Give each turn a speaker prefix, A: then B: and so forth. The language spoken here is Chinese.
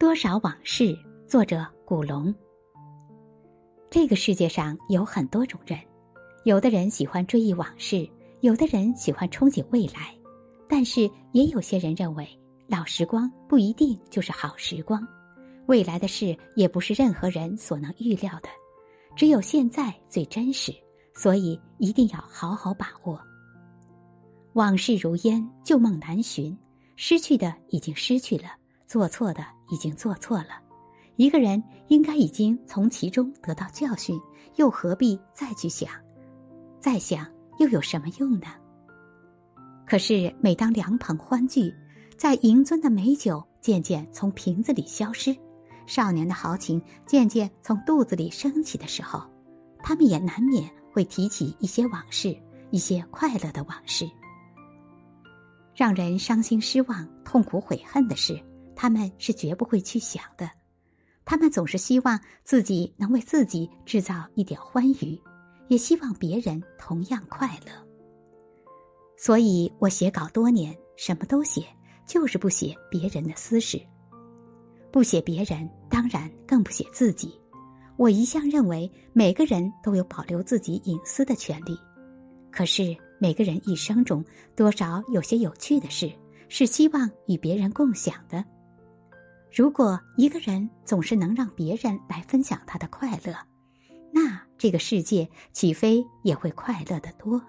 A: 多少往事？作者古龙。这个世界上有很多种人，有的人喜欢追忆往事，有的人喜欢憧憬未来，但是也有些人认为老时光不一定就是好时光，未来的事也不是任何人所能预料的，只有现在最真实，所以一定要好好把握。往事如烟，旧梦难寻，失去的已经失去了，做错的已经做错了。一个人应该已经从其中得到教训，又何必再去想？再想又有什么用呢？可是每当两捧欢聚，在银樽的美酒渐渐从瓶子里消失，少年的豪情渐渐从肚子里升起的时候，他们也难免会提起一些往事，一些快乐的往事。让人伤心失望、痛苦悔恨的事，他们是绝不会去想的。他们总是希望自己能为自己制造一点欢愉，也希望别人同样快乐。所以我写稿多年，什么都写，就是不写别人的私事，不写别人，当然更不写自己。我一向认为每个人都有保留自己隐私的权利，可是每个人一生中多少有些有趣的事，是希望与别人共享的。如果一个人总是能让别人来分享他的快乐，那这个世界岂非也会快乐的多？